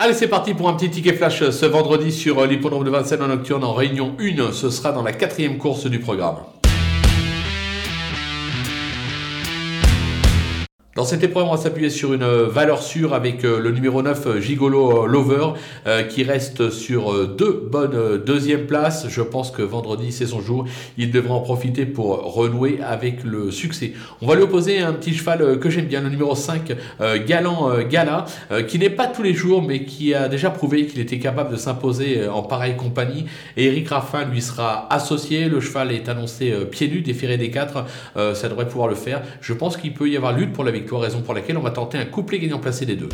Allez, c'est parti pour un petit ticket flash ce vendredi sur l'hippodrome de Vincennes en nocturne en réunion 1. Ce sera dans la quatrième course du programme. Dans cette épreuve, on va s'appuyer sur une euh, valeur sûre avec euh, le numéro 9 euh, Gigolo Lover qui reste sur deux bonnes deuxièmes places. Je pense que vendredi, c'est son jour. Il devrait en profiter pour renouer avec le succès. On va lui opposer un petit cheval que j'aime bien, le numéro 5 Galant Gala, qui n'est pas tous les jours, mais qui a déjà prouvé qu'il était capable de s'imposer en pareille compagnie. Eric Raffin lui sera associé. Le cheval est annoncé pieds nus, déféré des 4. ça devrait pouvoir le faire. Je pense qu'il peut y avoir lutte pour la raison pour laquelle on va tenter un couplet gagnant placé des deux.